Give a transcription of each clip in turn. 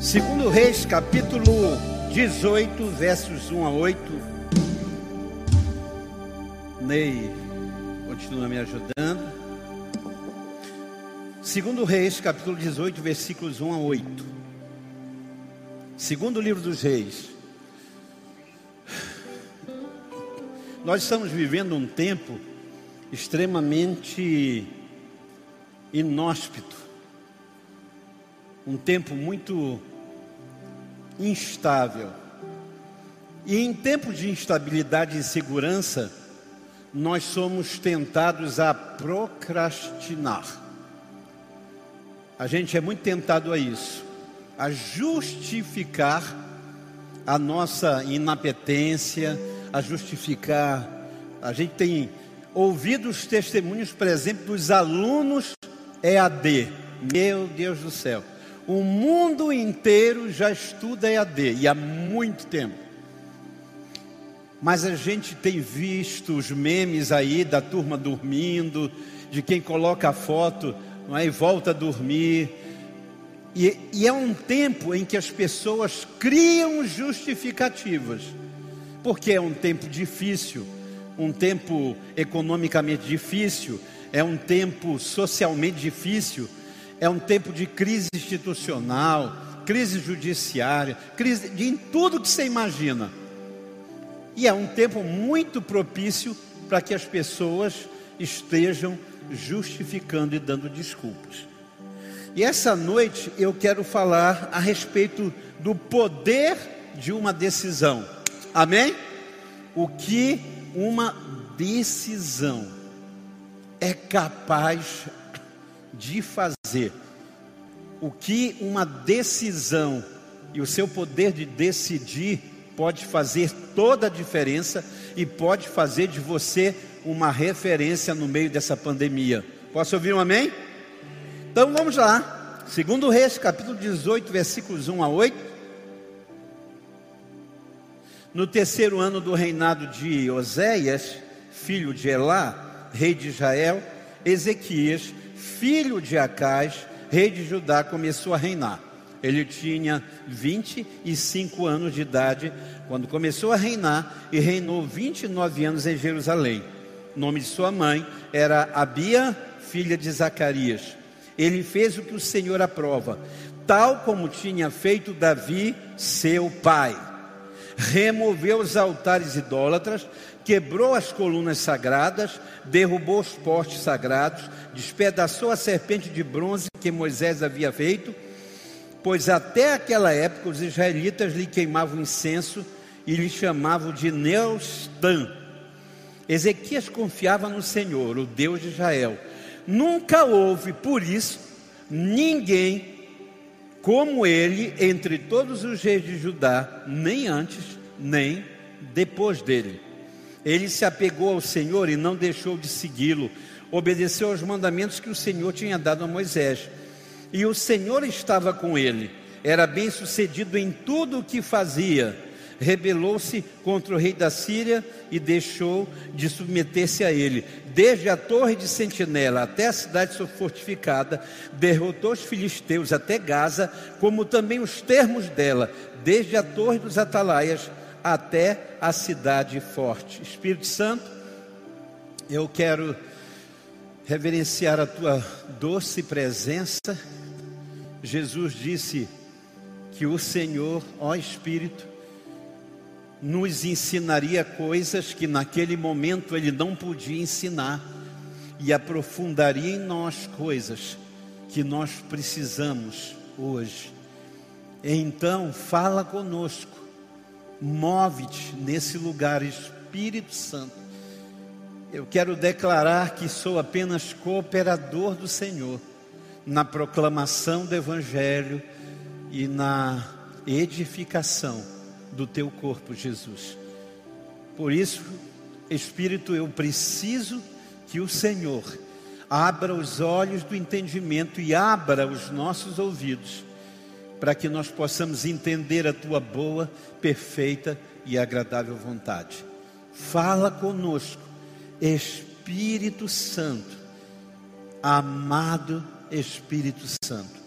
Segundo Reis, capítulo 18, versos 1 a 8. Ney continua me ajudando. Segundo Reis, capítulo 18, versículos 1 a 8. Segundo livro dos Reis. Nós estamos vivendo um tempo extremamente inóspito. Um tempo muito instável. E em tempos de instabilidade e insegurança, nós somos tentados a procrastinar. A gente é muito tentado a isso, a justificar a nossa inapetência, a justificar. A gente tem ouvido os testemunhos, por exemplo, dos alunos EAD. Meu Deus do céu. O mundo inteiro já estuda EAD e há muito tempo. Mas a gente tem visto os memes aí da turma dormindo, de quem coloca a foto é, e volta a dormir. E, e é um tempo em que as pessoas criam justificativas, porque é um tempo difícil, um tempo economicamente difícil, é um tempo socialmente difícil, é um tempo de crise institucional, crise judiciária, crise de em tudo que você imagina. E é um tempo muito propício para que as pessoas estejam justificando e dando desculpas. E essa noite eu quero falar a respeito do poder de uma decisão. Amém? O que uma decisão é capaz de fazer. O que uma decisão e o seu poder de decidir pode fazer toda a diferença e pode fazer de você uma referência no meio dessa pandemia. Posso ouvir um amém? Então vamos lá. Segundo Reis, capítulo 18, versículos 1 a 8. No terceiro ano do reinado de Oséias, filho de Elá, rei de Israel, Ezequias, filho de Acais, rei de Judá, começou a reinar. Ele tinha 25 anos de idade quando começou a reinar e reinou 29 anos em Jerusalém. O nome de sua mãe era Abia, filha de Zacarias. Ele fez o que o Senhor aprova, tal como tinha feito Davi, seu pai. Removeu os altares idólatras, quebrou as colunas sagradas, derrubou os postes sagrados, despedaçou a serpente de bronze que Moisés havia feito, pois até aquela época os israelitas lhe queimavam incenso e lhe chamavam de Neustan. Ezequias confiava no Senhor, o Deus de Israel. Nunca houve, por isso, ninguém como ele entre todos os reis de Judá, nem antes, nem depois dele. Ele se apegou ao Senhor e não deixou de segui-lo, obedeceu aos mandamentos que o Senhor tinha dado a Moisés. E o Senhor estava com ele, era bem sucedido em tudo o que fazia. Rebelou-se contra o rei da Síria e deixou de submeter-se a ele. Desde a torre de sentinela até a cidade fortificada, derrotou os filisteus até Gaza, como também os termos dela, desde a torre dos atalaias até a cidade forte. Espírito Santo, eu quero reverenciar a tua doce presença. Jesus disse que o Senhor, ó Espírito, nos ensinaria coisas que naquele momento ele não podia ensinar e aprofundaria em nós coisas que nós precisamos hoje. Então, fala conosco Move-te nesse lugar, Espírito Santo. Eu quero declarar que sou apenas cooperador do Senhor na proclamação do Evangelho e na edificação do teu corpo, Jesus. Por isso, Espírito, eu preciso que o Senhor abra os olhos do entendimento e abra os nossos ouvidos para que nós possamos entender a tua boa, perfeita e agradável vontade. Fala conosco, Espírito Santo, amado Espírito Santo.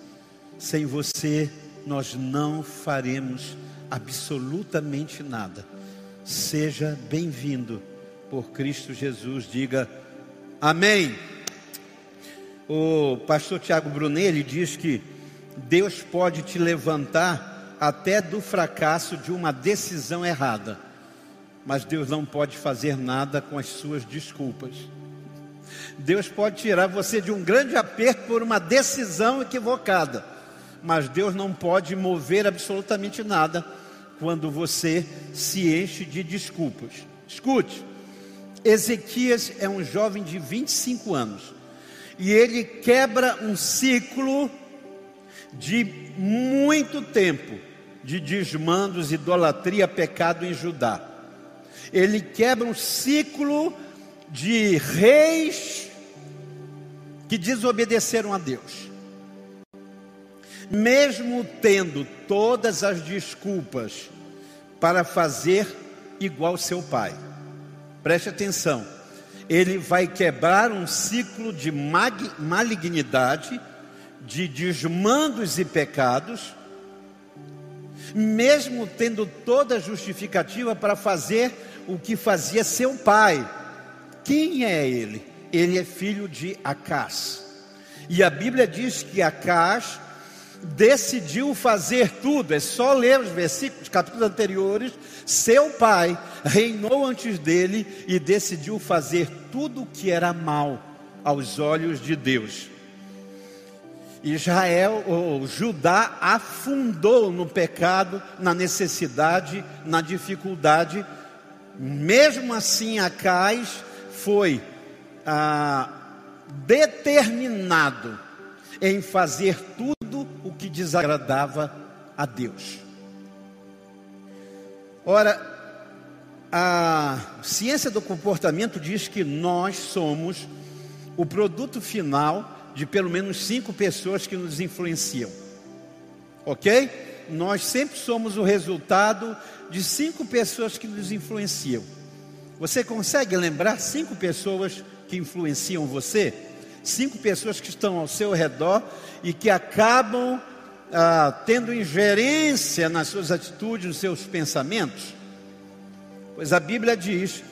Sem você nós não faremos absolutamente nada. Seja bem-vindo por Cristo Jesus. Diga amém. O pastor Tiago Brunelli diz que Deus pode te levantar até do fracasso de uma decisão errada, mas Deus não pode fazer nada com as suas desculpas. Deus pode tirar você de um grande aperto por uma decisão equivocada, mas Deus não pode mover absolutamente nada quando você se enche de desculpas. Escute, Ezequias é um jovem de 25 anos e ele quebra um ciclo de muito tempo de desmandos, idolatria, pecado em Judá. Ele quebra um ciclo de reis que desobedeceram a Deus. Mesmo tendo todas as desculpas para fazer igual seu pai. Preste atenção. Ele vai quebrar um ciclo de malignidade, de desmandos e pecados, mesmo tendo toda a justificativa para fazer o que fazia seu pai. Quem é ele? Ele é filho de Acás. E a Bíblia diz que Acás decidiu fazer tudo, é só ler os versículos, capítulos anteriores. Seu pai reinou antes dele e decidiu fazer tudo o que era mal aos olhos de Deus. Israel, ou Judá, afundou no pecado, na necessidade, na dificuldade. Mesmo assim, Acais foi ah, determinado em fazer tudo o que desagradava a Deus. Ora, a ciência do comportamento diz que nós somos o produto final de pelo menos cinco pessoas que nos influenciam. Ok? Nós sempre somos o resultado de cinco pessoas que nos influenciam. Você consegue lembrar cinco pessoas que influenciam você? Cinco pessoas que estão ao seu redor e que acabam ah, tendo ingerência nas suas atitudes, nos seus pensamentos? Pois a Bíblia diz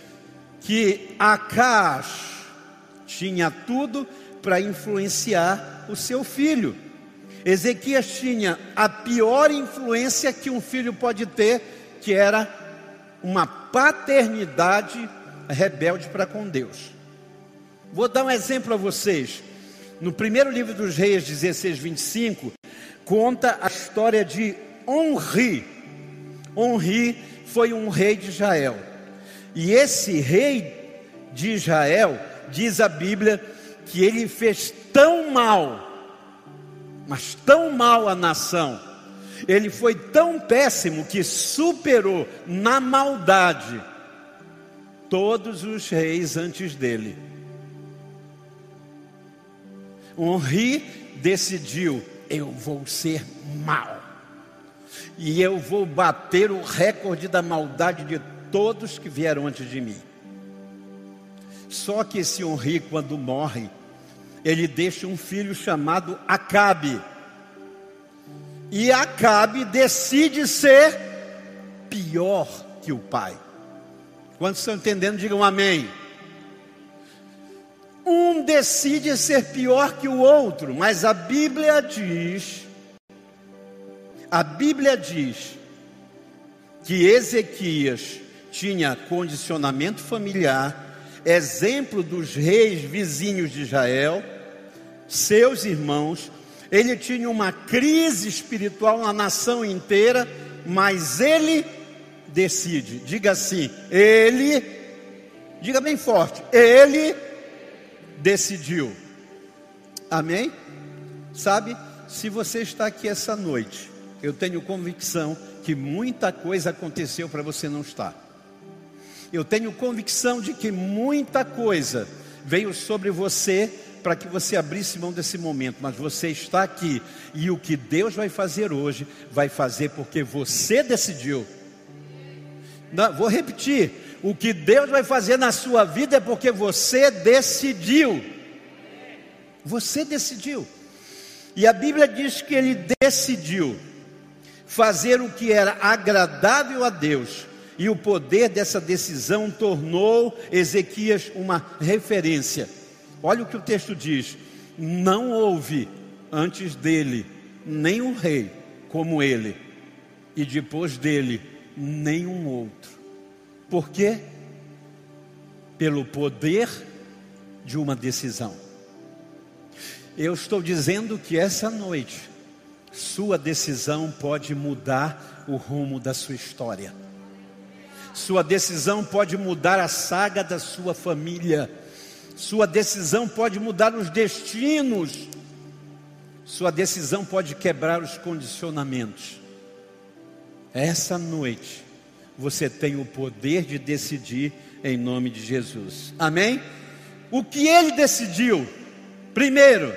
que Acas tinha tudo para influenciar o seu filho. Ezequias tinha a pior influência que um filho pode ter, que era uma paternidade rebelde para com Deus. Vou dar um exemplo a vocês. No primeiro livro dos Reis, 16, 25, conta a história de Onri. Onri foi um rei de Israel. E esse rei de Israel, diz a Bíblia, que ele fez tão mal, mas tão mal à nação, ele foi tão péssimo que superou na maldade todos os reis antes dele. Henri decidiu: eu vou ser mal, e eu vou bater o recorde da maldade de todos que vieram antes de mim. Só que esse Henri, quando morre, ele deixa um filho chamado Acabe. E Acabe decide ser pior que o pai. Quantos estão entendendo? Digam amém. Um decide ser pior que o outro, mas a Bíblia diz, a Bíblia diz que Ezequias tinha condicionamento familiar, exemplo dos reis vizinhos de Israel, seus irmãos, ele tinha uma crise espiritual na nação inteira, mas ele decide. Diga assim: ele, diga bem forte, ele decidiu. Amém? Sabe, se você está aqui essa noite, eu tenho convicção que muita coisa aconteceu para você não estar. Eu tenho convicção de que muita coisa veio sobre você para que você abrisse mão desse momento, mas você está aqui e o que Deus vai fazer hoje, vai fazer porque você decidiu. Não, vou repetir: o que Deus vai fazer na sua vida é porque você decidiu. Você decidiu. E a Bíblia diz que ele decidiu fazer o que era agradável a Deus. E o poder dessa decisão tornou Ezequias uma referência. Olha o que o texto diz: não houve antes dele nenhum rei como ele, e depois dele nenhum outro. Por quê? Pelo poder de uma decisão. Eu estou dizendo que essa noite, sua decisão pode mudar o rumo da sua história. Sua decisão pode mudar a saga da sua família. Sua decisão pode mudar os destinos. Sua decisão pode quebrar os condicionamentos. Essa noite, você tem o poder de decidir em nome de Jesus. Amém? O que ele decidiu? Primeiro,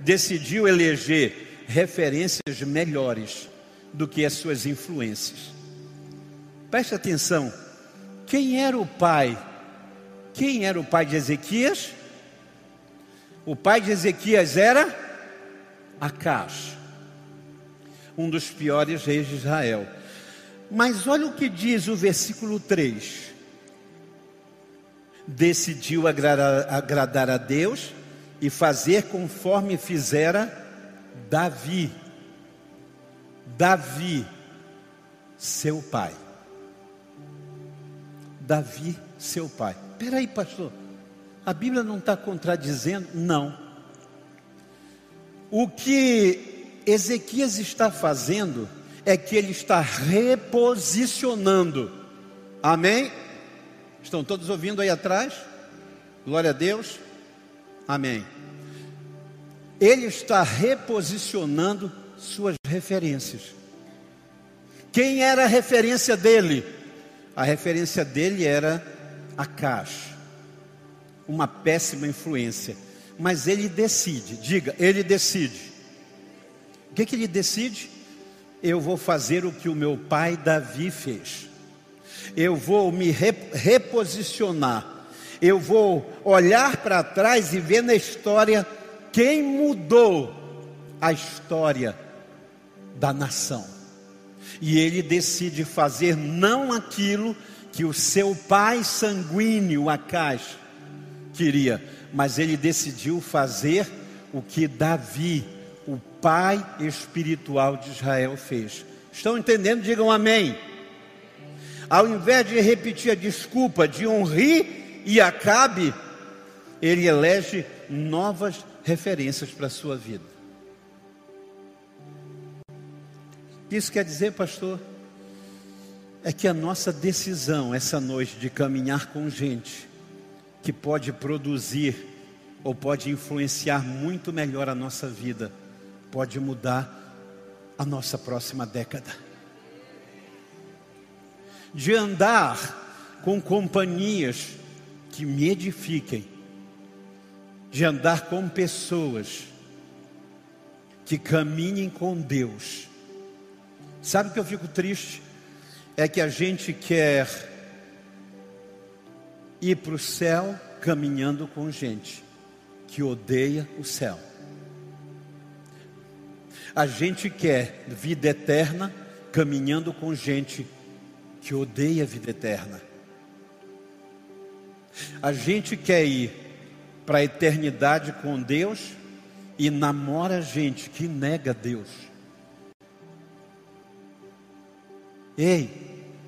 decidiu eleger referências melhores do que as suas influências. Preste atenção. Quem era o pai? Quem era o pai de Ezequias? O pai de Ezequias era Acas, um dos piores reis de Israel. Mas olha o que diz o versículo 3 decidiu agradar, agradar a Deus e fazer conforme fizera Davi. Davi, seu pai. Davi, seu pai. Peraí, pastor, a Bíblia não está contradizendo? Não. O que Ezequias está fazendo é que ele está reposicionando. Amém? Estão todos ouvindo aí atrás? Glória a Deus. Amém. Ele está reposicionando suas referências. Quem era a referência dele? A referência dele era Acas, uma péssima influência. Mas ele decide, diga, ele decide. O que, que ele decide? Eu vou fazer o que o meu pai Davi fez eu vou me reposicionar, eu vou olhar para trás e ver na história quem mudou a história da nação. E ele decide fazer não aquilo que o seu pai sanguíneo, Acais, queria, mas ele decidiu fazer o que Davi, o pai espiritual de Israel, fez. Estão entendendo? Digam amém ao invés de repetir a desculpa de Honri e Acabe, ele elege novas referências para a sua vida. Isso quer dizer, pastor, é que a nossa decisão essa noite de caminhar com gente que pode produzir ou pode influenciar muito melhor a nossa vida, pode mudar a nossa próxima década de andar com companhias que me edifiquem, de andar com pessoas que caminhem com Deus. Sabe o que eu fico triste? É que a gente quer ir para o céu caminhando com gente que odeia o céu. A gente quer vida eterna caminhando com gente que odeia a vida eterna. A gente quer ir para a eternidade com Deus e namora gente que nega Deus. Ei,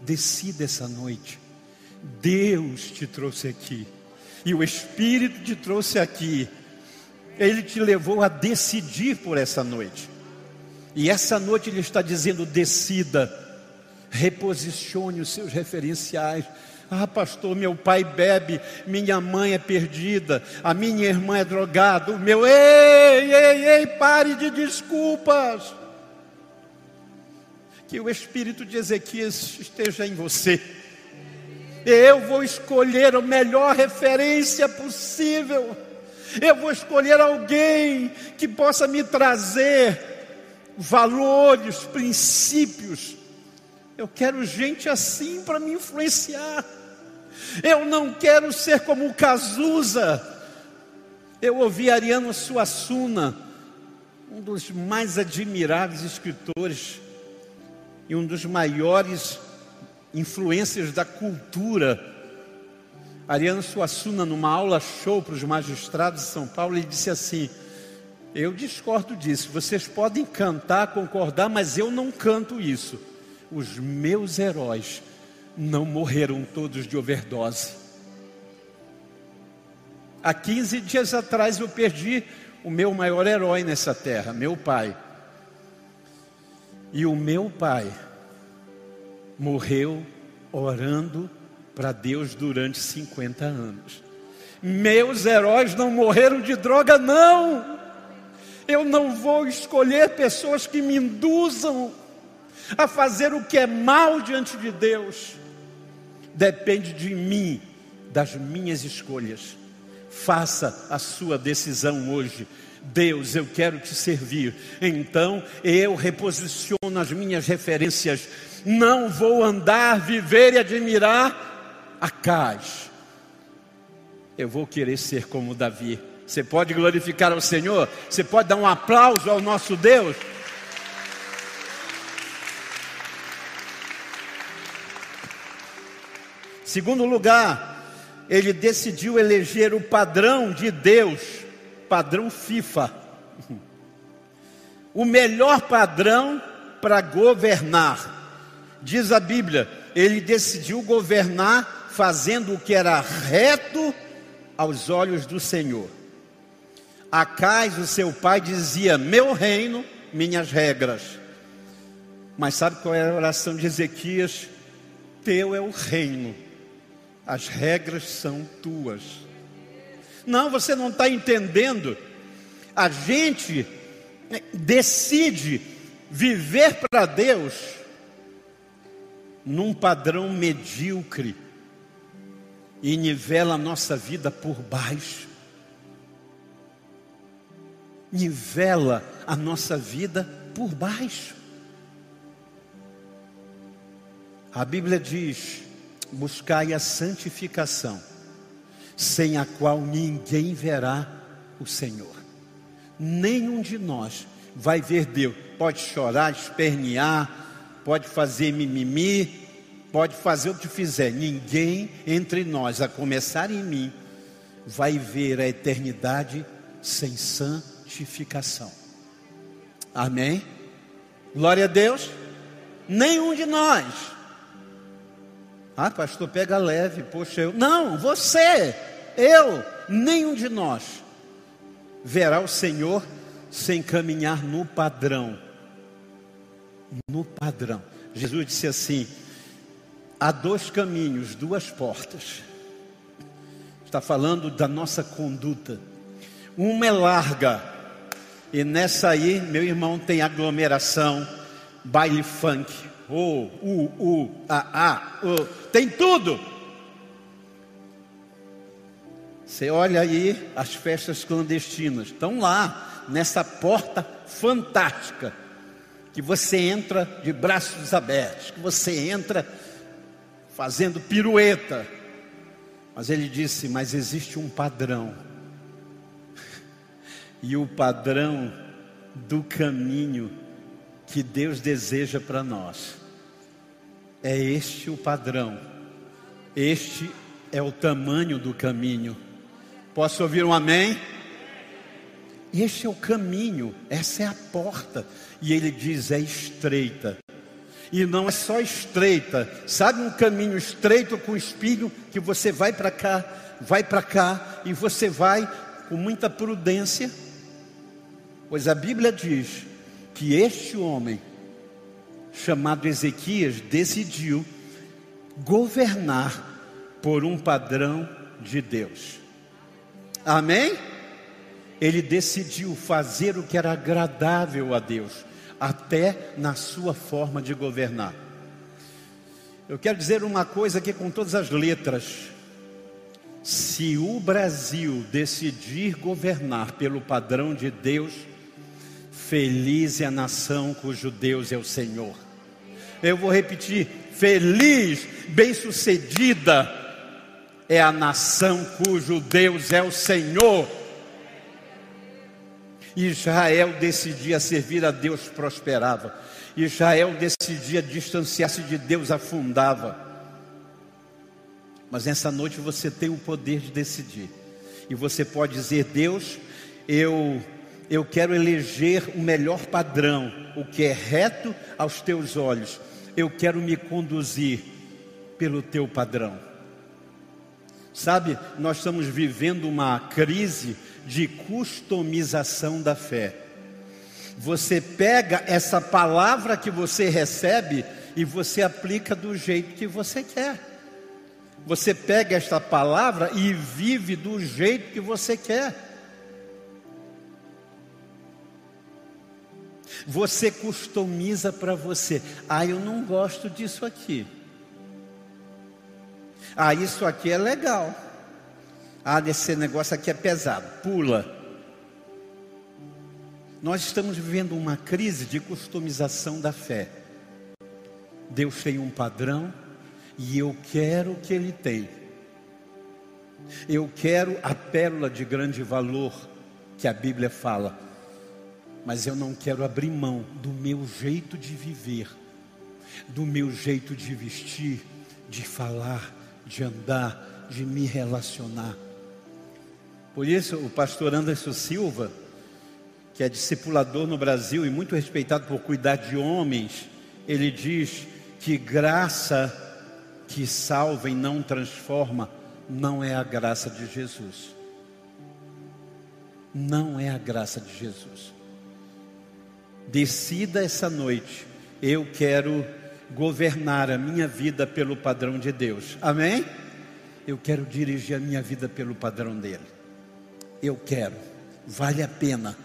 decida essa noite. Deus te trouxe aqui. E o Espírito te trouxe aqui. Ele te levou a decidir por essa noite. E essa noite Ele está dizendo: decida Reposicione os seus referenciais. Ah, pastor, meu pai bebe, minha mãe é perdida, a minha irmã é drogada, o meu. Ei, ei, ei, pare de desculpas. Que o espírito de Ezequias esteja em você. Eu vou escolher a melhor referência possível. Eu vou escolher alguém que possa me trazer valores, princípios eu quero gente assim para me influenciar. Eu não quero ser como o Cazuza. Eu ouvi Ariano Suassuna, um dos mais admiráveis escritores. E um dos maiores influências da cultura. Ariano Suassuna, numa aula show para os magistrados de São Paulo, ele disse assim: Eu discordo disso. Vocês podem cantar, concordar, mas eu não canto isso. Os meus heróis não morreram todos de overdose. Há 15 dias atrás eu perdi o meu maior herói nessa terra, meu pai. E o meu pai morreu orando para Deus durante 50 anos. Meus heróis não morreram de droga, não. Eu não vou escolher pessoas que me induzam a fazer o que é mal diante de Deus. Depende de mim, das minhas escolhas. Faça a sua decisão hoje. Deus, eu quero te servir. Então eu reposiciono as minhas referências. Não vou andar, viver e admirar a cais. Eu vou querer ser como Davi. Você pode glorificar ao Senhor? Você pode dar um aplauso ao nosso Deus? Segundo lugar, ele decidiu eleger o padrão de Deus, padrão FIFA. O melhor padrão para governar. Diz a Bíblia, ele decidiu governar fazendo o que era reto aos olhos do Senhor. Acais, o seu pai, dizia: Meu reino, minhas regras. Mas sabe qual é a oração de Ezequias? Teu é o reino as regras são tuas. Não, você não está entendendo. A gente decide viver para Deus num padrão medíocre e nivela a nossa vida por baixo. Nivela a nossa vida por baixo. A Bíblia diz: buscai a santificação, sem a qual ninguém verá o Senhor. Nenhum de nós vai ver Deus. Pode chorar, espernear, pode fazer mimimi, pode fazer o que fizer. Ninguém entre nós, a começar em mim, vai ver a eternidade sem santificação. Amém? Glória a Deus. Nenhum de nós. Ah, pastor, pega leve, poxa, eu. Não, você, eu, nenhum de nós verá o Senhor sem caminhar no padrão. No padrão. Jesus disse assim: há dois caminhos, duas portas. Está falando da nossa conduta. Uma é larga, e nessa aí, meu irmão, tem aglomeração, baile funk, o, u, u, a, a, tem tudo. Você olha aí as festas clandestinas, estão lá, nessa porta fantástica, que você entra de braços abertos, que você entra fazendo pirueta. Mas ele disse: Mas existe um padrão, e o padrão do caminho que Deus deseja para nós. É este o padrão, este é o tamanho do caminho. Posso ouvir um amém? Este é o caminho, essa é a porta. E ele diz: é estreita. E não é só estreita, sabe um caminho estreito com espinho que você vai para cá, vai para cá e você vai com muita prudência? Pois a Bíblia diz que este homem, chamado Ezequias, decidiu governar por um padrão de Deus. Amém? Ele decidiu fazer o que era agradável a Deus, até na sua forma de governar. Eu quero dizer uma coisa aqui com todas as letras. Se o Brasil decidir governar pelo padrão de Deus, Feliz é a nação cujo Deus é o Senhor. Eu vou repetir: feliz, bem-sucedida é a nação cujo Deus é o Senhor. Israel decidia servir a Deus, prosperava. Israel decidia distanciar-se de Deus, afundava. Mas nessa noite você tem o poder de decidir. E você pode dizer: Deus, eu eu quero eleger o melhor padrão, o que é reto aos teus olhos. Eu quero me conduzir pelo teu padrão. Sabe, nós estamos vivendo uma crise de customização da fé. Você pega essa palavra que você recebe e você aplica do jeito que você quer. Você pega esta palavra e vive do jeito que você quer. Você customiza para você. Ah, eu não gosto disso aqui. Ah, isso aqui é legal. Ah, esse negócio aqui é pesado. Pula. Nós estamos vivendo uma crise de customização da fé. Deus tem um padrão e eu quero que Ele tem. Eu quero a pérola de grande valor que a Bíblia fala, mas eu não quero abrir mão do meu jeito de viver, do meu jeito de vestir, de falar, de andar, de me relacionar. Por isso, o pastor Anderson Silva, que é discipulador no Brasil e muito respeitado por cuidar de homens, ele diz que graça que salva e não transforma não é a graça de Jesus. Não é a graça de Jesus. Decida essa noite, eu quero governar a minha vida pelo padrão de Deus. Amém? Eu quero dirigir a minha vida pelo padrão dele. Eu quero. Vale a pena.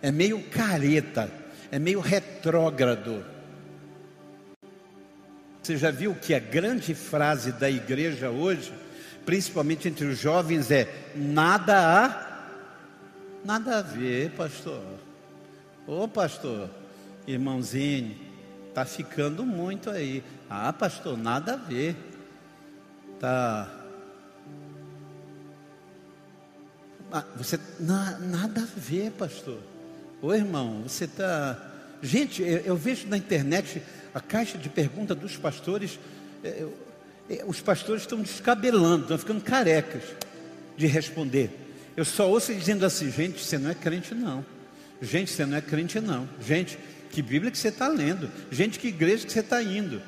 É meio careta, é meio retrógrado. Você já viu que a grande frase da igreja hoje, principalmente entre os jovens, é nada a nada a ver, pastor. Ô pastor, irmãozinho, Está ficando muito aí. Ah, pastor, nada a ver. Tá. Ah, você na, nada a ver, pastor. Ô irmão, você está. Gente, eu, eu, vejo na internet a caixa de pergunta dos pastores. É, é, os pastores estão descabelando, estão ficando carecas de responder. Eu só ouço dizendo assim, gente, você não é crente não. Gente, você não é crente não. Gente, que Bíblia que você está lendo? Gente, que igreja que você está indo?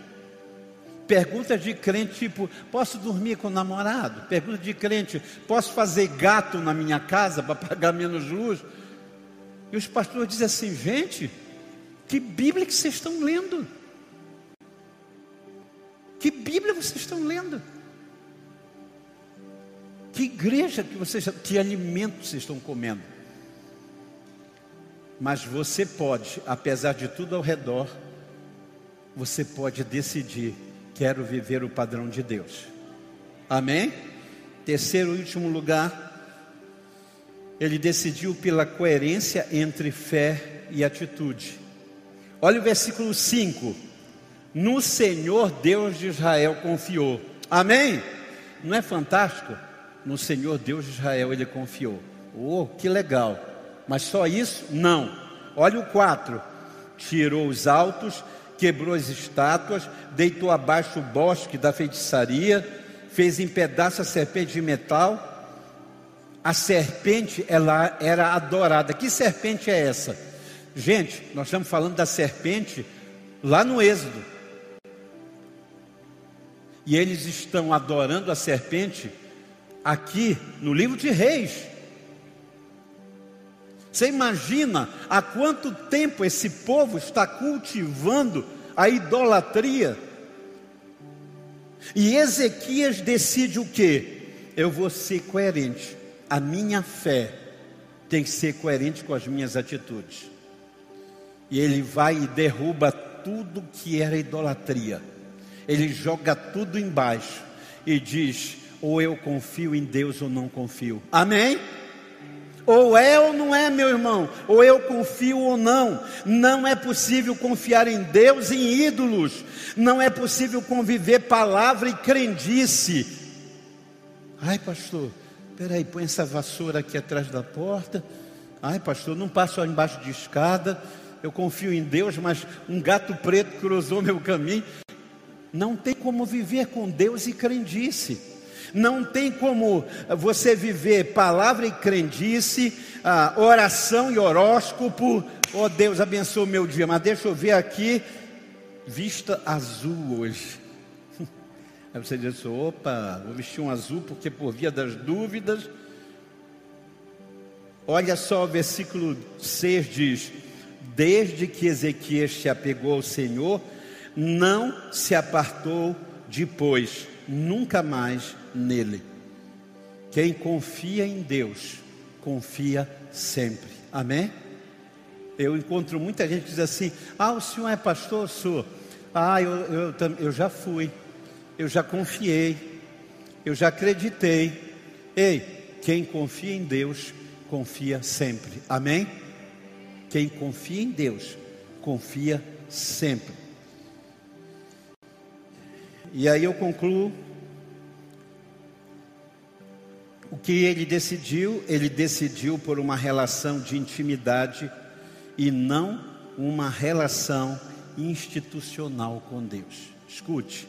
Perguntas de crente tipo: posso dormir com o namorado? Pergunta de crente: posso fazer gato na minha casa para pagar menos luz? E os pastores dizem assim: gente, que Bíblia que vocês estão lendo? Que Bíblia vocês estão lendo? Que igreja que vocês, que alimento vocês estão comendo? Mas você pode, apesar de tudo ao redor, você pode decidir: quero viver o padrão de Deus. Amém? Terceiro e último lugar, ele decidiu pela coerência entre fé e atitude. Olha o versículo 5. No Senhor Deus de Israel confiou. Amém? Não é fantástico? No Senhor Deus de Israel ele confiou. Oh, que legal. Mas só isso? Não. Olha o 4. Tirou os altos, quebrou as estátuas, deitou abaixo o bosque da feitiçaria, fez em pedaços a serpente de metal. A serpente ela era adorada. Que serpente é essa? Gente, nós estamos falando da serpente lá no Êxodo. E eles estão adorando a serpente aqui no livro de Reis. Você imagina há quanto tempo esse povo está cultivando a idolatria? E Ezequias decide o que? Eu vou ser coerente. A minha fé tem que ser coerente com as minhas atitudes. E ele vai e derruba tudo que era idolatria. Ele joga tudo embaixo e diz: ou eu confio em Deus ou não confio. Amém? Ou é ou não é, meu irmão, ou eu confio ou não. Não é possível confiar em Deus e em ídolos. Não é possível conviver palavra e crendice. Ai, pastor, peraí, põe essa vassoura aqui atrás da porta. Ai, pastor, não passo embaixo de escada. eu confio em Deus, mas um gato preto cruzou meu caminho. Não tem como viver com Deus e crendice. Não tem como você viver palavra e crendice, ah, oração e horóscopo. Oh Deus, abençoe o meu dia. Mas deixa eu ver aqui, vista azul hoje. Aí você diz: opa, vou vestir um azul porque por via das dúvidas. Olha só o versículo 6 diz: Desde que Ezequias se apegou ao Senhor, não se apartou depois, nunca mais nele. Quem confia em Deus, confia sempre. Amém? Eu encontro muita gente que diz assim: Ah, o senhor é pastor? Sou. Ah, eu, eu, eu já fui, eu já confiei, eu já acreditei. Ei, quem confia em Deus, confia sempre. Amém? Quem confia em Deus, confia sempre. E aí eu concluo. O que ele decidiu? Ele decidiu por uma relação de intimidade e não uma relação institucional com Deus. Escute,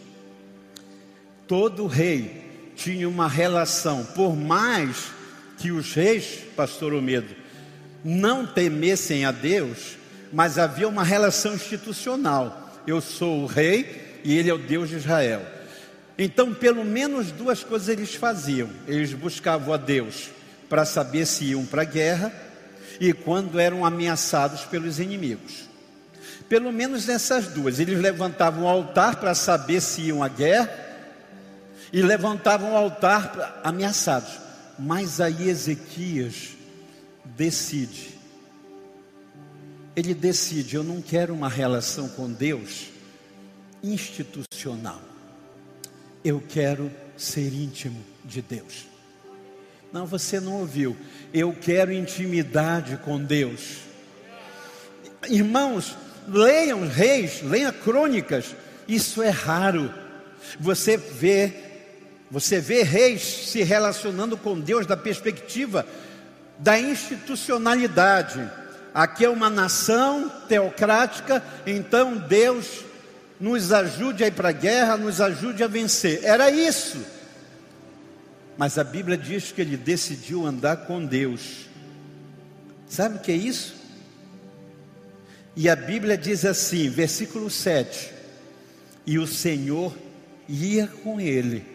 todo rei tinha uma relação, por mais que os reis, pastor Omedo, não temessem a Deus, mas havia uma relação institucional. Eu sou o rei e ele é o Deus de Israel. Então, pelo menos duas coisas eles faziam: eles buscavam a Deus para saber se iam para a guerra e quando eram ameaçados pelos inimigos. Pelo menos nessas duas, eles levantavam o altar para saber se iam à guerra e levantavam o altar ameaçados. Mas aí Ezequias decide. Ele decide: eu não quero uma relação com Deus institucional. Eu quero ser íntimo de Deus. Não, você não ouviu. Eu quero intimidade com Deus. Irmãos, leiam reis, leiam crônicas. Isso é raro. Você vê, você vê reis se relacionando com Deus da perspectiva da institucionalidade. Aqui é uma nação teocrática, então Deus nos ajude a ir para a guerra, nos ajude a vencer. Era isso. Mas a Bíblia diz que ele decidiu andar com Deus. Sabe o que é isso? E a Bíblia diz assim, versículo 7: E o Senhor ia com ele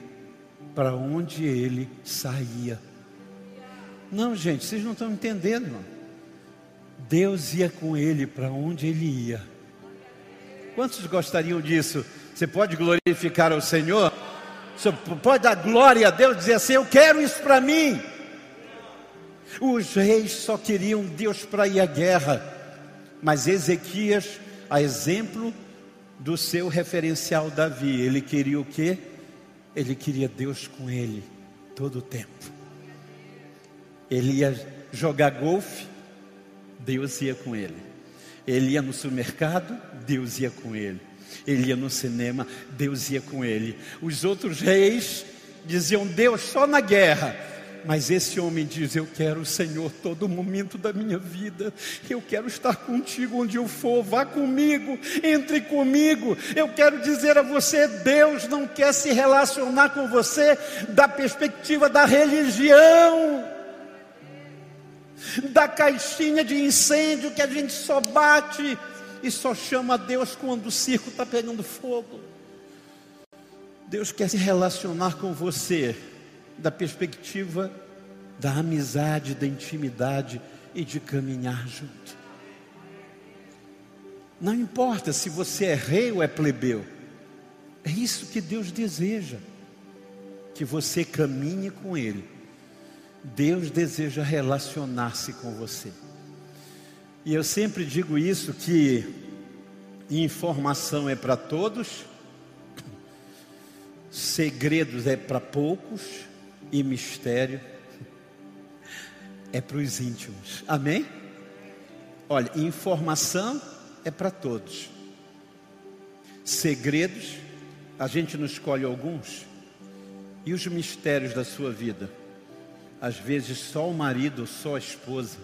para onde ele saía. Não, gente, vocês não estão entendendo. Deus ia com ele para onde ele ia. Quantos gostariam disso? Você pode glorificar ao Senhor? Você pode dar glória a Deus, dizer assim: Eu quero isso para mim. Os reis só queriam Deus para ir à guerra, mas Ezequias, a exemplo do seu referencial Davi, ele queria o quê? Ele queria Deus com ele todo o tempo. Ele ia jogar golfe, Deus ia com ele. Ele ia no supermercado, Deus ia com ele. Ele ia no cinema, Deus ia com ele. Os outros reis diziam Deus só na guerra. Mas esse homem diz: Eu quero o Senhor todo momento da minha vida. Eu quero estar contigo onde eu for. Vá comigo, entre comigo. Eu quero dizer a você: Deus não quer se relacionar com você da perspectiva da religião da caixinha de incêndio que a gente só bate e só chama a Deus quando o circo está pegando fogo. Deus quer se relacionar com você da perspectiva da amizade, da intimidade e de caminhar junto. Não importa se você é rei ou é plebeu, é isso que Deus deseja, que você caminhe com Ele Deus deseja relacionar-se com você. E eu sempre digo isso que informação é para todos, segredos é para poucos e mistério é para os íntimos. Amém? Olha, informação é para todos. Segredos, a gente não escolhe alguns. E os mistérios da sua vida? Às vezes só o marido, só a esposa,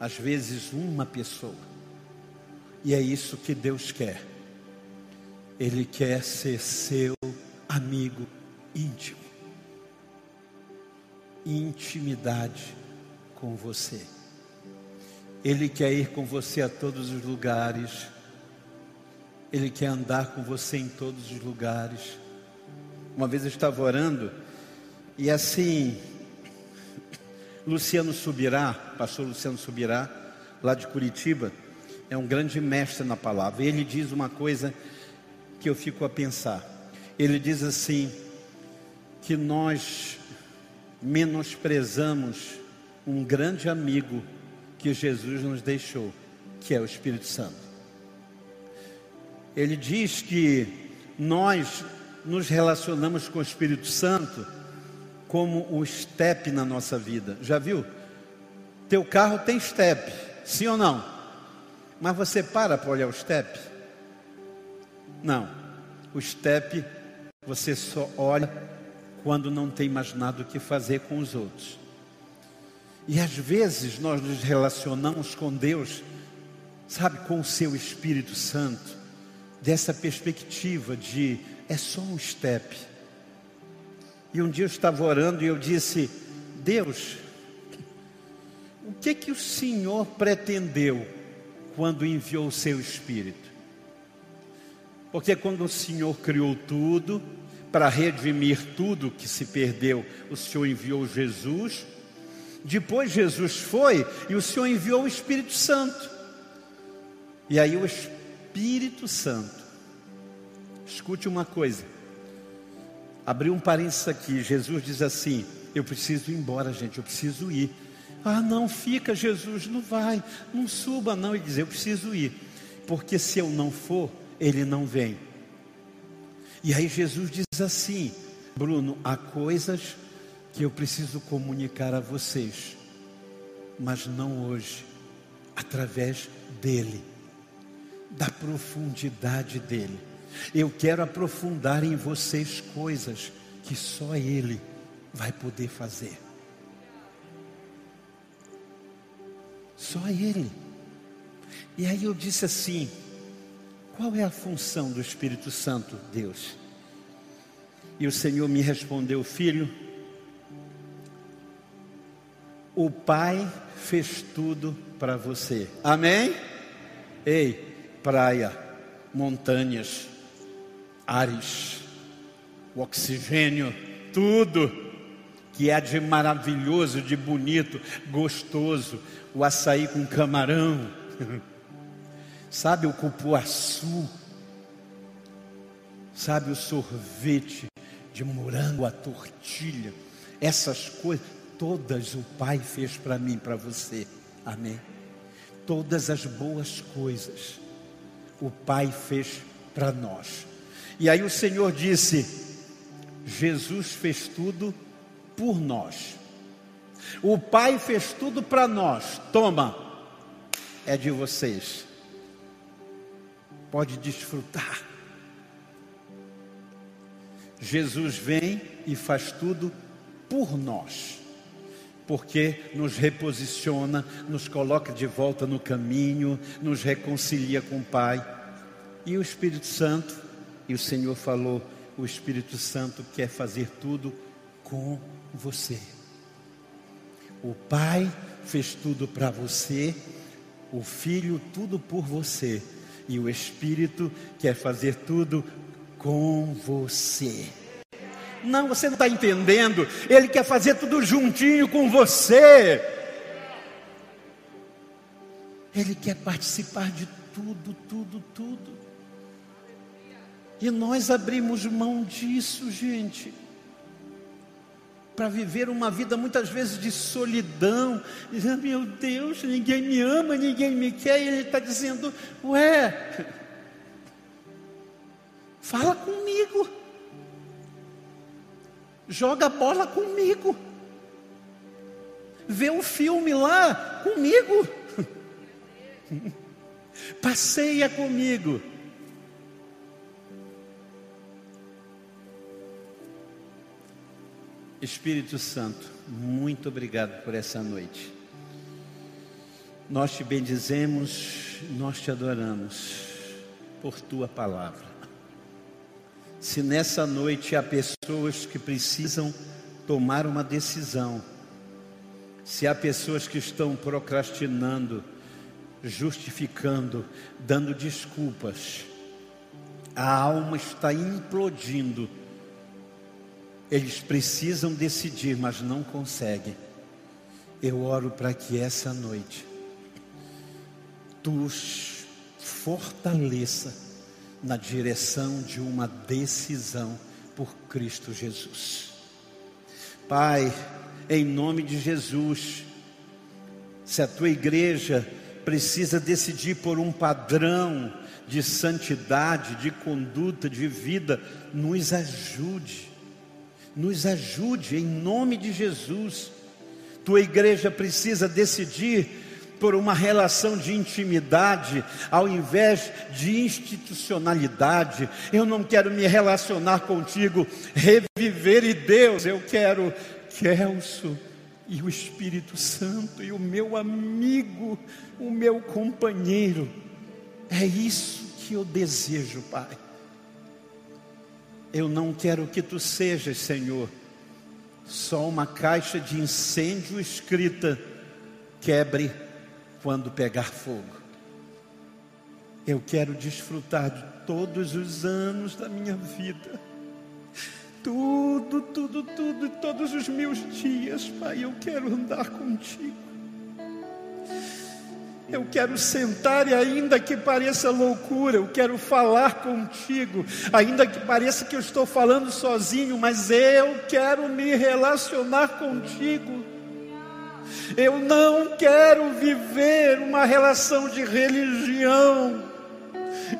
às vezes uma pessoa. E é isso que Deus quer. Ele quer ser seu amigo íntimo. Intimidade com você. Ele quer ir com você a todos os lugares. Ele quer andar com você em todos os lugares. Uma vez eu estava orando e assim, Luciano Subirá, pastor Luciano Subirá, lá de Curitiba, é um grande mestre na palavra. Ele diz uma coisa que eu fico a pensar. Ele diz assim: que nós menosprezamos um grande amigo que Jesus nos deixou, que é o Espírito Santo. Ele diz que nós nos relacionamos com o Espírito Santo como o step na nossa vida. Já viu? Teu carro tem step, sim ou não? Mas você para para olhar o step? Não. O step você só olha quando não tem mais nada o que fazer com os outros. E às vezes nós nos relacionamos com Deus, sabe, com o seu Espírito Santo, dessa perspectiva de é só um step. E um dia eu estava orando e eu disse: Deus, o que que o Senhor pretendeu quando enviou o seu Espírito? Porque quando o Senhor criou tudo, para redimir tudo que se perdeu, o Senhor enviou Jesus depois Jesus foi e o Senhor enviou o Espírito Santo. E aí o Espírito Santo, escute uma coisa, abriu um parênteses aqui, Jesus diz assim: Eu preciso ir embora, gente, eu preciso ir. Ah, não, fica, Jesus, não vai, não suba, não. E diz: Eu preciso ir, porque se eu não for, ele não vem. E aí Jesus diz assim: Bruno, há coisas que eu preciso comunicar a vocês, mas não hoje, através dele, da profundidade dele. Eu quero aprofundar em vocês coisas que só ele vai poder fazer. Só ele. E aí eu disse assim: qual é a função do Espírito Santo, Deus? E o Senhor me respondeu, filho, o Pai fez tudo para você. Amém? Ei, praia, montanhas, ares, o oxigênio, tudo que é de maravilhoso, de bonito, gostoso, o açaí com camarão, sabe o cupuaçu, sabe o sorvete de morango, a tortilha, essas coisas, todas o Pai fez para mim, para você. Amém. Todas as boas coisas o Pai fez para nós. E aí o Senhor disse: Jesus fez tudo por nós. O Pai fez tudo para nós. Toma, é de vocês. Pode desfrutar. Jesus vem e faz tudo por nós porque nos reposiciona, nos coloca de volta no caminho, nos reconcilia com o Pai. E o Espírito Santo, e o Senhor falou: o Espírito Santo quer fazer tudo com você. O Pai fez tudo para você, o Filho tudo por você, e o Espírito quer fazer tudo com você. Não, você não está entendendo. Ele quer fazer tudo juntinho com você. Ele quer participar de tudo, tudo, tudo. E nós abrimos mão disso, gente. Para viver uma vida muitas vezes de solidão, dizendo, meu Deus, ninguém me ama, ninguém me quer, e ele está dizendo, ué, fala comigo joga bola comigo, vê um filme lá comigo, passeia comigo. Espírito Santo, muito obrigado por essa noite. Nós te bendizemos, nós te adoramos por tua palavra. Se nessa noite há pessoas que precisam tomar uma decisão, se há pessoas que estão procrastinando, justificando, dando desculpas, a alma está implodindo. Eles precisam decidir, mas não conseguem. Eu oro para que essa noite tu os fortaleça na direção de uma decisão por Cristo Jesus. Pai, em nome de Jesus, se a tua igreja precisa decidir por um padrão de santidade, de conduta, de vida, nos ajude, nos ajude em nome de Jesus. Tua igreja precisa decidir por uma relação de intimidade, ao invés de institucionalidade. Eu não quero me relacionar contigo, reviver e Deus, eu quero Kelso e o Espírito Santo e o meu amigo, o meu companheiro. É isso que eu desejo, Pai. Eu não quero que tu sejas, Senhor, só uma caixa de incêndio escrita: quebre quando pegar fogo. Eu quero desfrutar de todos os anos da minha vida. Tudo, tudo, tudo, todos os meus dias, Pai, eu quero andar contigo. Eu quero sentar e ainda que pareça loucura, eu quero falar contigo, ainda que pareça que eu estou falando sozinho, mas eu quero me relacionar contigo. Eu não quero viver uma relação de religião,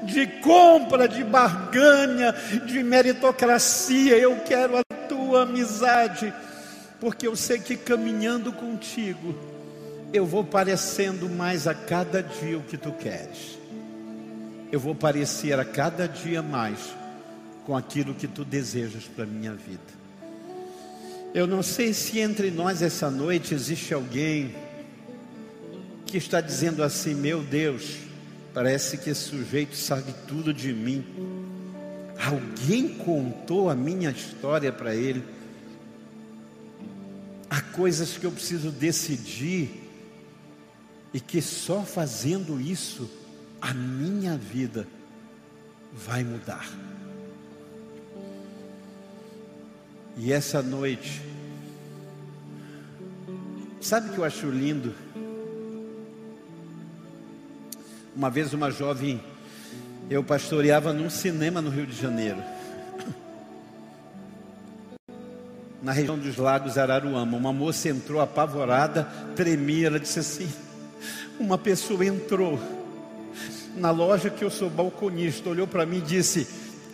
de compra, de barganha, de meritocracia. Eu quero a tua amizade, porque eu sei que caminhando contigo, eu vou parecendo mais a cada dia o que tu queres. Eu vou parecer a cada dia mais com aquilo que tu desejas para a minha vida. Eu não sei se entre nós essa noite existe alguém que está dizendo assim: Meu Deus, parece que esse sujeito sabe tudo de mim. Alguém contou a minha história para ele. Há coisas que eu preciso decidir e que só fazendo isso a minha vida vai mudar. E essa noite, sabe o que eu acho lindo? Uma vez uma jovem, eu pastoreava num cinema no Rio de Janeiro, na região dos Lagos Araruama. Uma moça entrou apavorada, tremia, ela disse assim: Uma pessoa entrou na loja que eu sou balconista, olhou para mim e disse: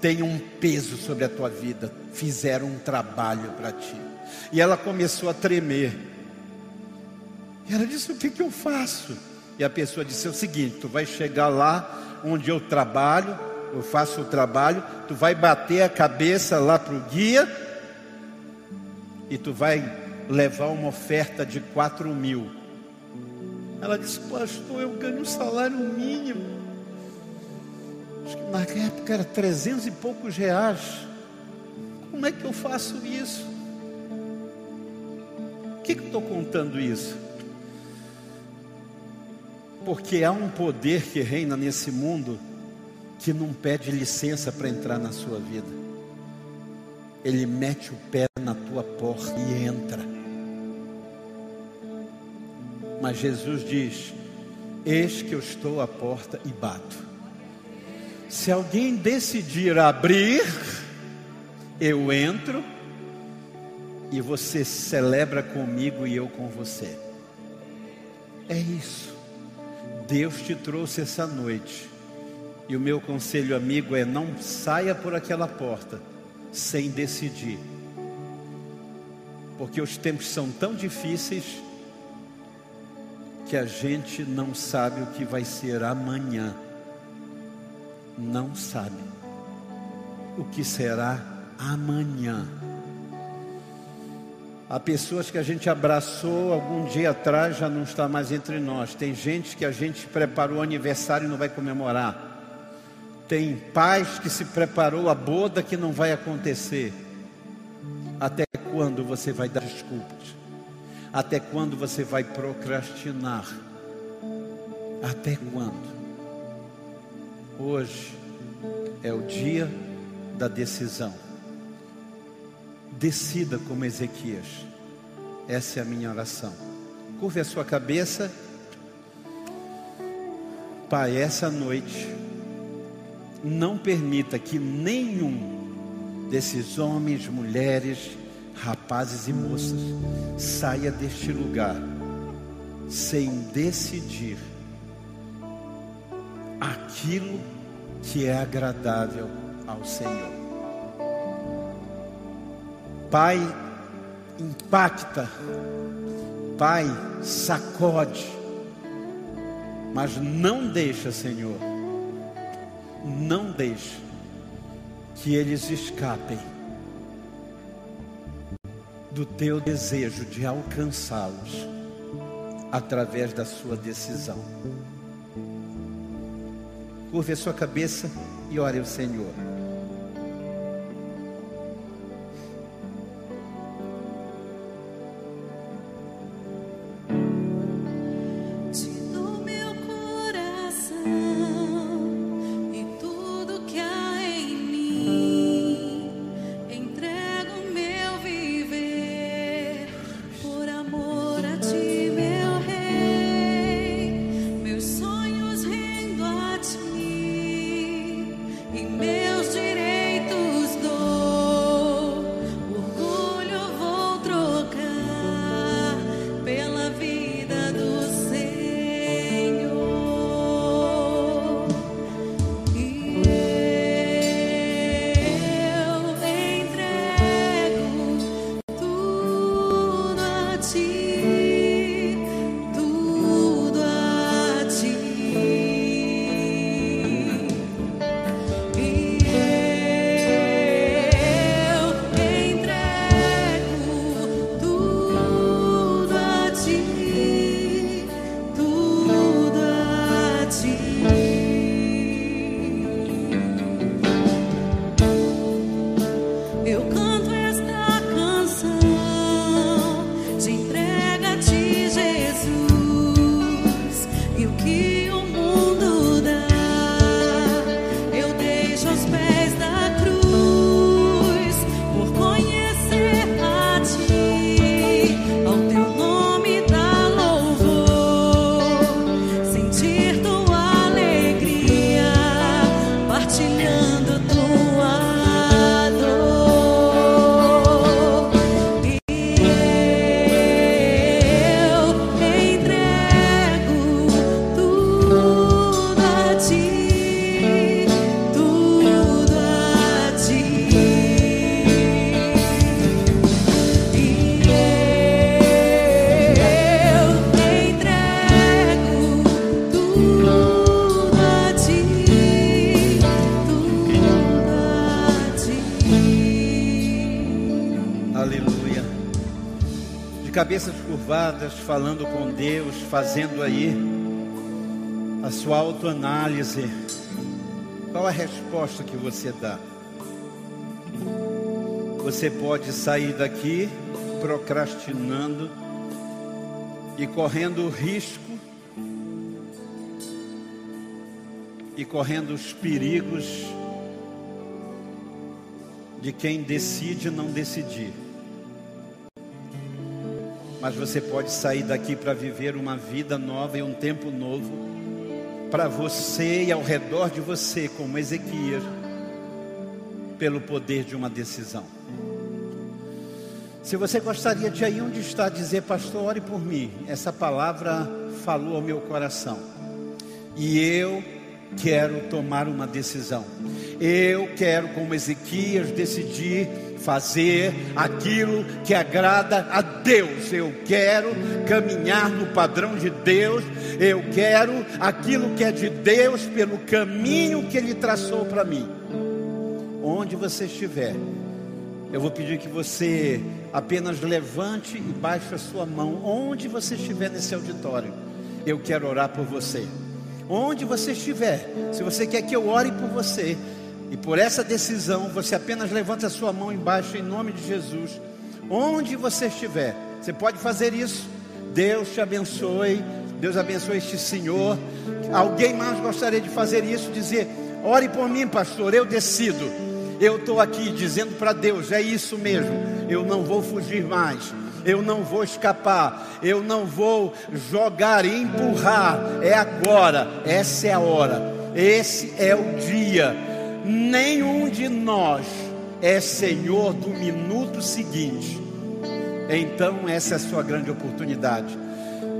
tem um peso sobre a tua vida, fizeram um trabalho para ti. E ela começou a tremer. E ela disse: O que, que eu faço? E a pessoa disse: É o seguinte, tu vai chegar lá onde eu trabalho, eu faço o trabalho, tu vai bater a cabeça lá para o guia, e tu vai levar uma oferta de quatro mil. Ela disse: Pastor, eu ganho um salário mínimo. Acho que na época era trezentos e poucos reais. Como é que eu faço isso? Por que, que estou contando isso? Porque há um poder que reina nesse mundo que não pede licença para entrar na sua vida. Ele mete o pé na tua porta e entra. Mas Jesus diz: Eis que eu estou à porta e bato. Se alguém decidir abrir, eu entro e você celebra comigo e eu com você. É isso. Deus te trouxe essa noite. E o meu conselho amigo é: não saia por aquela porta sem decidir. Porque os tempos são tão difíceis que a gente não sabe o que vai ser amanhã não sabe o que será amanhã. Há pessoas que a gente abraçou algum dia atrás, já não está mais entre nós. Tem gente que a gente preparou o aniversário e não vai comemorar. Tem pais que se preparou a boda que não vai acontecer. Até quando você vai dar desculpas? Até quando você vai procrastinar? Até quando? Hoje é o dia da decisão. Decida como Ezequias. Essa é a minha oração. Curve a sua cabeça. Pai, essa noite, não permita que nenhum desses homens, mulheres, rapazes e moças saia deste lugar sem decidir aquilo que é agradável ao Senhor. Pai, impacta, Pai, sacode, mas não deixa, Senhor, não deixa que eles escapem do teu desejo de alcançá-los através da sua decisão. Curve a sua cabeça e ore ao Senhor. Falando com Deus, fazendo aí a sua autoanálise. Qual a resposta que você dá? Você pode sair daqui procrastinando e correndo o risco e correndo os perigos de quem decide não decidir mas você pode sair daqui para viver uma vida nova e um tempo novo para você e ao redor de você, como Ezequias, pelo poder de uma decisão. Se você gostaria de aí onde está dizer, pastor, ore por mim, essa palavra falou ao meu coração. E eu quero tomar uma decisão. Eu quero, como Ezequias, decidir fazer aquilo que agrada a Deus. Eu quero caminhar no padrão de Deus. Eu quero aquilo que é de Deus pelo caminho que Ele traçou para mim. Onde você estiver, Eu vou pedir que você apenas levante e baixe a sua mão onde você estiver nesse auditório. Eu quero orar por você. Onde você estiver, se você quer que eu ore por você e por essa decisão, você apenas levanta a sua mão embaixo em nome de Jesus. Onde você estiver, você pode fazer isso. Deus te abençoe. Deus abençoe este senhor. Alguém mais gostaria de fazer isso? Dizer: Ore por mim, pastor, eu decido. Eu estou aqui dizendo para Deus: é isso mesmo, eu não vou fugir mais. Eu não vou escapar, eu não vou jogar e empurrar. É agora, essa é a hora, esse é o dia. Nenhum de nós é senhor do minuto seguinte. Então, essa é a sua grande oportunidade.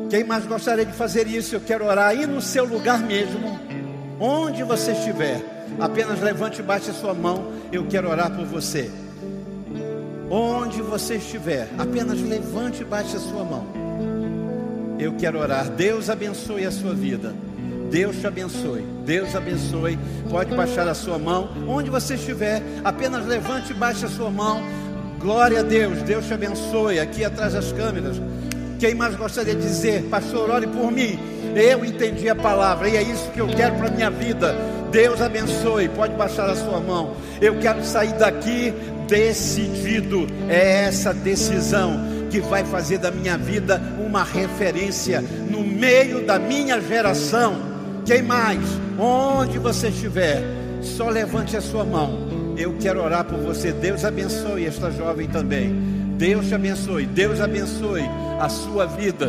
Quem mais gostaria de fazer isso? Eu quero orar aí no seu lugar mesmo, onde você estiver. Apenas levante e baixe a sua mão. Eu quero orar por você. Onde você estiver, apenas levante e baixe a sua mão. Eu quero orar. Deus abençoe a sua vida. Deus te abençoe. Deus abençoe. Pode baixar a sua mão. Onde você estiver, apenas levante e baixe a sua mão. Glória a Deus. Deus te abençoe. Aqui atrás das câmeras. Quem mais gostaria de dizer, pastor, ore por mim. Eu entendi a palavra e é isso que eu quero para a minha vida. Deus abençoe. Pode baixar a sua mão. Eu quero sair daqui decidido. É essa decisão que vai fazer da minha vida uma referência no meio da minha geração. Quem mais? Onde você estiver, só levante a sua mão. Eu quero orar por você. Deus abençoe esta jovem também. Deus te abençoe. Deus abençoe a sua vida.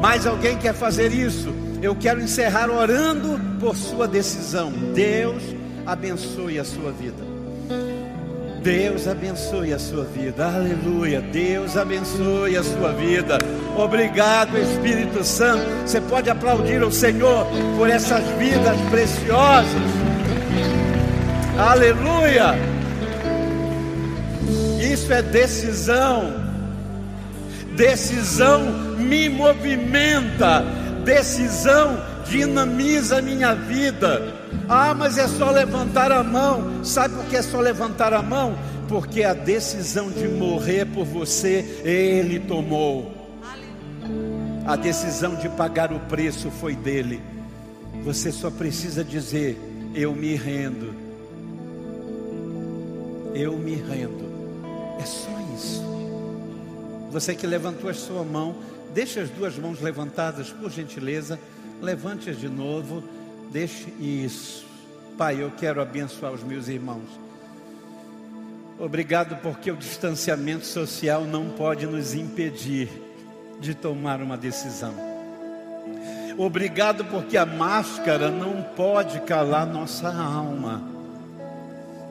Mais alguém quer fazer isso? Eu quero encerrar orando por sua decisão. Deus abençoe a sua vida. Deus abençoe a sua vida, aleluia. Deus abençoe a sua vida. Obrigado, Espírito Santo. Você pode aplaudir o Senhor por essas vidas preciosas, aleluia. Isso é decisão, decisão me movimenta, decisão dinamiza a minha vida. Ah, mas é só levantar a mão. Sabe por que é só levantar a mão? Porque a decisão de morrer por você, Ele tomou. A decisão de pagar o preço foi dele. Você só precisa dizer: Eu me rendo. Eu me rendo. É só isso. Você que levantou a sua mão, deixe as duas mãos levantadas, por gentileza. Levante-as de novo. Deixe isso. Pai, eu quero abençoar os meus irmãos. Obrigado porque o distanciamento social não pode nos impedir de tomar uma decisão. Obrigado porque a máscara não pode calar nossa alma.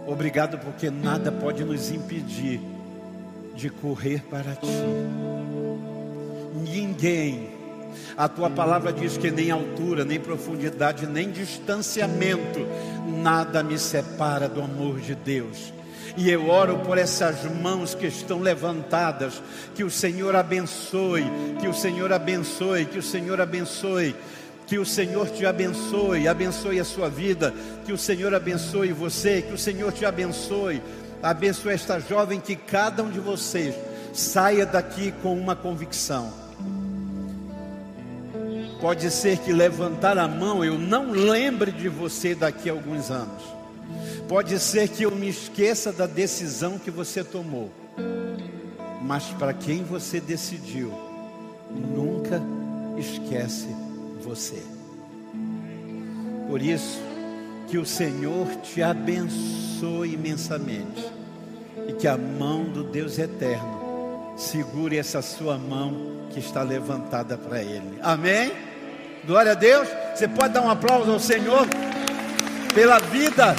Obrigado porque nada pode nos impedir de correr para ti. Ninguém a tua palavra diz que nem altura, nem profundidade, nem distanciamento, nada me separa do amor de Deus. E eu oro por essas mãos que estão levantadas, que o Senhor abençoe, que o Senhor abençoe, que o Senhor abençoe. Que o Senhor te abençoe, abençoe a sua vida, que o Senhor abençoe você, que o Senhor te abençoe, abençoe esta jovem, que cada um de vocês saia daqui com uma convicção Pode ser que levantar a mão eu não lembre de você daqui a alguns anos. Pode ser que eu me esqueça da decisão que você tomou. Mas para quem você decidiu, nunca esquece você. Por isso, que o Senhor te abençoe imensamente e que a mão do Deus eterno segure essa sua mão que está levantada para Ele. Amém? Glória a Deus. Você pode dar um aplauso ao Senhor pela vida